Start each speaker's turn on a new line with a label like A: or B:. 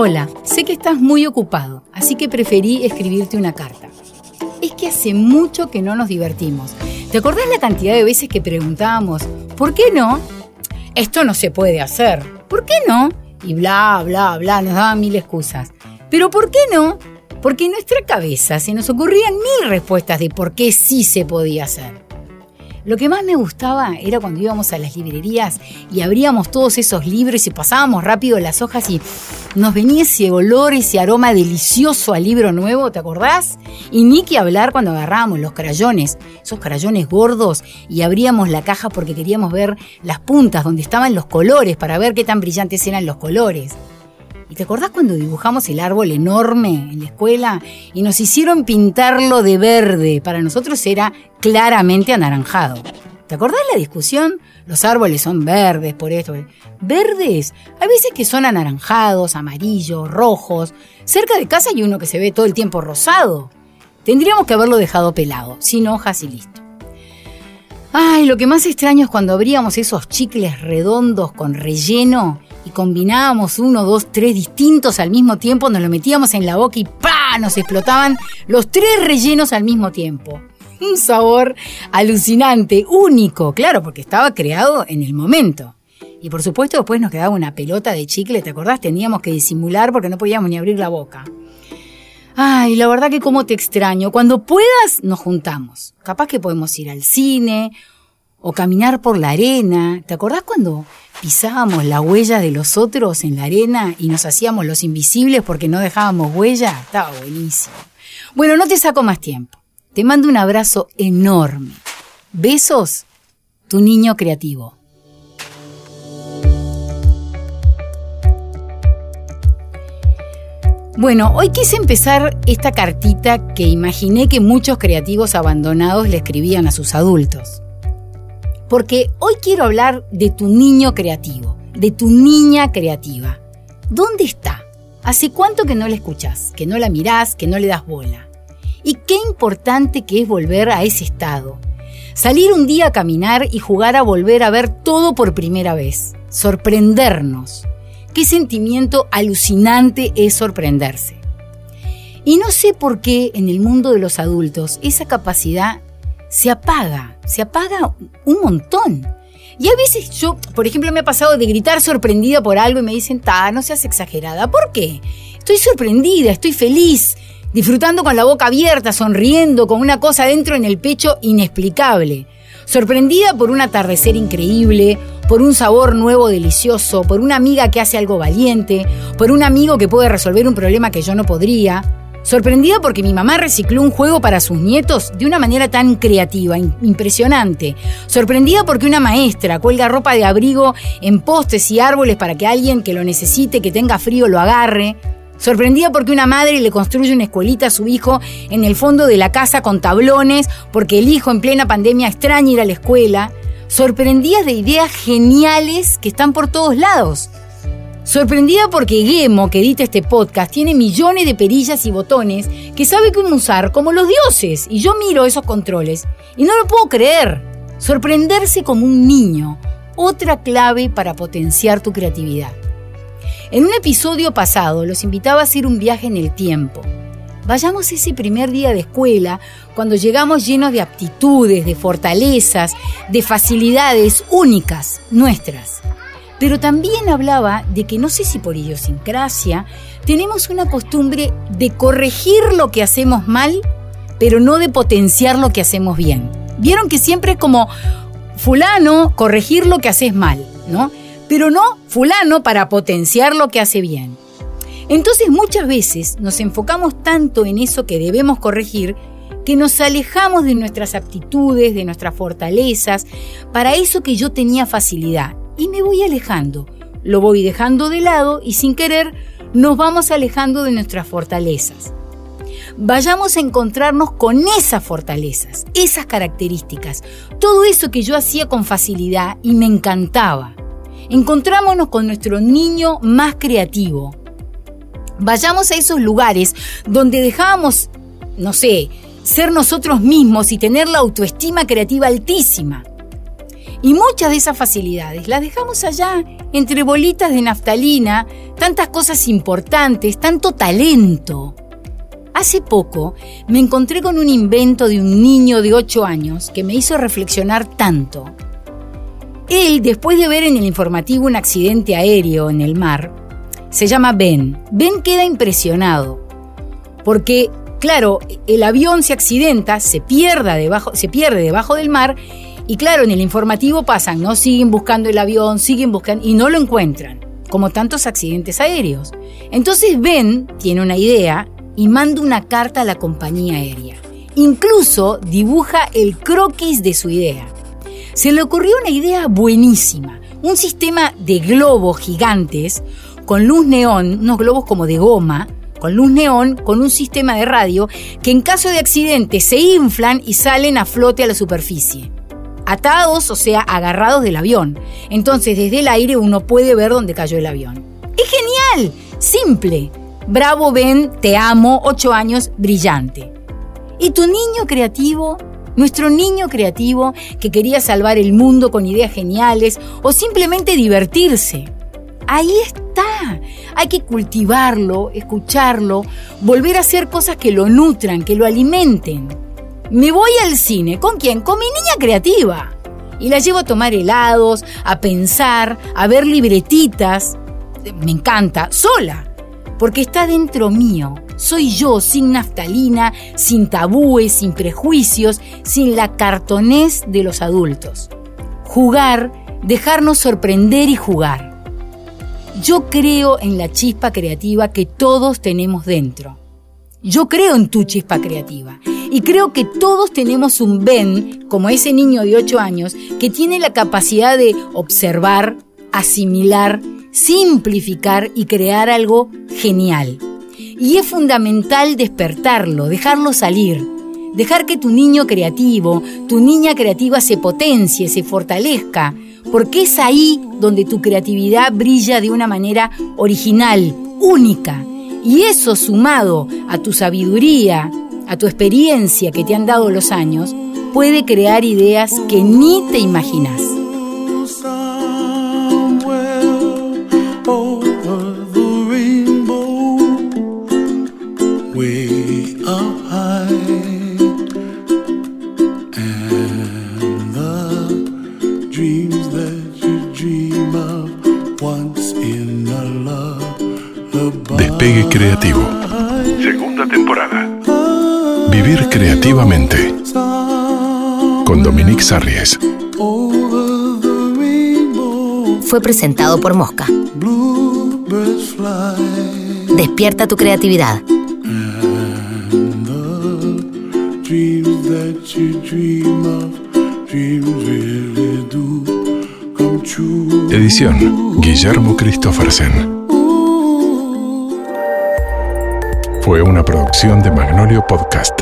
A: Hola, sé que estás muy ocupado, así que preferí escribirte una carta. Es que hace mucho que no nos divertimos. ¿Te acordás la cantidad de veces que preguntábamos, ¿por qué no? Esto no se puede hacer. ¿Por qué no? Y bla, bla, bla, nos daban mil excusas. Pero ¿por qué no? Porque en nuestra cabeza se nos ocurrían mil respuestas de por qué sí se podía hacer. Lo que más me gustaba era cuando íbamos a las librerías y abríamos todos esos libros y pasábamos rápido las hojas y nos venía ese olor, ese aroma delicioso al libro nuevo, ¿te acordás? Y ni que hablar cuando agarrábamos los crayones, esos crayones gordos y abríamos la caja porque queríamos ver las puntas donde estaban los colores para ver qué tan brillantes eran los colores. ¿Y te acordás cuando dibujamos el árbol enorme en la escuela y nos hicieron pintarlo de verde? Para nosotros era claramente anaranjado. ¿Te acordás la discusión? Los árboles son verdes por esto. ¿Verdes? Hay veces que son anaranjados, amarillos, rojos. Cerca de casa hay uno que se ve todo el tiempo rosado. Tendríamos que haberlo dejado pelado, sin hojas y listo. Ay, lo que más extraño es cuando abríamos esos chicles redondos con relleno y combinábamos uno, dos, tres distintos al mismo tiempo, nos lo metíamos en la boca y ¡pa! nos explotaban los tres rellenos al mismo tiempo. Un sabor alucinante, único, claro, porque estaba creado en el momento. Y por supuesto después nos quedaba una pelota de chicle, ¿te acordás? Teníamos que disimular porque no podíamos ni abrir la boca. Ay, la verdad que como te extraño. Cuando puedas, nos juntamos. Capaz que podemos ir al cine o caminar por la arena. ¿Te acordás cuando pisábamos la huella de los otros en la arena y nos hacíamos los invisibles porque no dejábamos huella? Estaba buenísimo. Bueno, no te saco más tiempo. Te mando un abrazo enorme. Besos, tu niño creativo. Bueno, hoy quise empezar esta cartita que imaginé que muchos creativos abandonados le escribían a sus adultos. Porque hoy quiero hablar de tu niño creativo, de tu niña creativa. ¿Dónde está? ¿Hace cuánto que no la escuchás, que no la mirás, que no le das bola? Y qué importante que es volver a ese estado. Salir un día a caminar y jugar a volver a ver todo por primera vez. Sorprendernos qué sentimiento alucinante es sorprenderse. Y no sé por qué en el mundo de los adultos esa capacidad se apaga, se apaga un montón. Y a veces yo, por ejemplo, me ha pasado de gritar sorprendida por algo y me dicen, ta, no seas exagerada. ¿Por qué? Estoy sorprendida, estoy feliz, disfrutando con la boca abierta, sonriendo, con una cosa dentro en el pecho inexplicable. Sorprendida por un atardecer increíble, por un sabor nuevo delicioso, por una amiga que hace algo valiente, por un amigo que puede resolver un problema que yo no podría. Sorprendida porque mi mamá recicló un juego para sus nietos de una manera tan creativa, impresionante. Sorprendida porque una maestra cuelga ropa de abrigo en postes y árboles para que alguien que lo necesite, que tenga frío, lo agarre. Sorprendida porque una madre le construye una escuelita a su hijo en el fondo de la casa con tablones, porque el hijo en plena pandemia extraña ir a la escuela. Sorprendida de ideas geniales que están por todos lados. Sorprendida porque Gemo, que edita este podcast, tiene millones de perillas y botones que sabe cómo usar como los dioses. Y yo miro esos controles y no lo puedo creer. Sorprenderse como un niño. Otra clave para potenciar tu creatividad. En un episodio pasado los invitaba a hacer un viaje en el tiempo. Vayamos ese primer día de escuela, cuando llegamos llenos de aptitudes, de fortalezas, de facilidades únicas, nuestras. Pero también hablaba de que no sé si por idiosincrasia tenemos una costumbre de corregir lo que hacemos mal, pero no de potenciar lo que hacemos bien. Vieron que siempre es como fulano corregir lo que haces mal, ¿no? Pero no fulano para potenciar lo que hace bien. Entonces muchas veces nos enfocamos tanto en eso que debemos corregir que nos alejamos de nuestras aptitudes, de nuestras fortalezas, para eso que yo tenía facilidad. Y me voy alejando, lo voy dejando de lado y sin querer nos vamos alejando de nuestras fortalezas. Vayamos a encontrarnos con esas fortalezas, esas características, todo eso que yo hacía con facilidad y me encantaba. Encontrámonos con nuestro niño más creativo, Vayamos a esos lugares donde dejábamos, no sé, ser nosotros mismos y tener la autoestima creativa altísima. Y muchas de esas facilidades las dejamos allá, entre bolitas de naftalina, tantas cosas importantes, tanto talento. Hace poco me encontré con un invento de un niño de 8 años que me hizo reflexionar tanto. Él, después de ver en el informativo un accidente aéreo en el mar, se llama Ben. Ben queda impresionado porque, claro, el avión se accidenta, se, debajo, se pierde debajo del mar y claro, en el informativo pasan, ¿no? Siguen buscando el avión, siguen buscando y no lo encuentran, como tantos accidentes aéreos. Entonces Ben tiene una idea y manda una carta a la compañía aérea. Incluso dibuja el croquis de su idea. Se le ocurrió una idea buenísima, un sistema de globos gigantes con luz neón, unos globos como de goma, con luz neón, con un sistema de radio que en caso de accidente se inflan y salen a flote a la superficie. Atados, o sea, agarrados del avión. Entonces desde el aire uno puede ver dónde cayó el avión. ¡Es genial! Simple. Bravo Ben, te amo, 8 años, brillante. ¿Y tu niño creativo? Nuestro niño creativo que quería salvar el mundo con ideas geniales o simplemente divertirse. Ahí está. Hay que cultivarlo, escucharlo, volver a hacer cosas que lo nutran, que lo alimenten. Me voy al cine. ¿Con quién? Con mi niña creativa. Y la llevo a tomar helados, a pensar, a ver libretitas. Me encanta, sola, porque está dentro mío. Soy yo, sin naftalina, sin tabúes, sin prejuicios, sin la cartonés de los adultos. Jugar, dejarnos sorprender y jugar. Yo creo en la chispa creativa que todos tenemos dentro. Yo creo en tu chispa creativa. Y creo que todos tenemos un Ben, como ese niño de 8 años, que tiene la capacidad de observar, asimilar, simplificar y crear algo genial. Y es fundamental despertarlo, dejarlo salir, dejar que tu niño creativo, tu niña creativa se potencie, se fortalezca, porque es ahí donde tu creatividad brilla de una manera original, única. Y eso sumado a tu sabiduría, a tu experiencia que te han dado los años, puede crear ideas que ni te imaginas.
B: Despegue Creativo. Segunda temporada. Vivir creativamente. Con Dominique Sarries.
C: Fue presentado por Mosca. Despierta tu creatividad.
B: Edición Guillermo Christophersen. Fue una producción de Magnolio Podcast.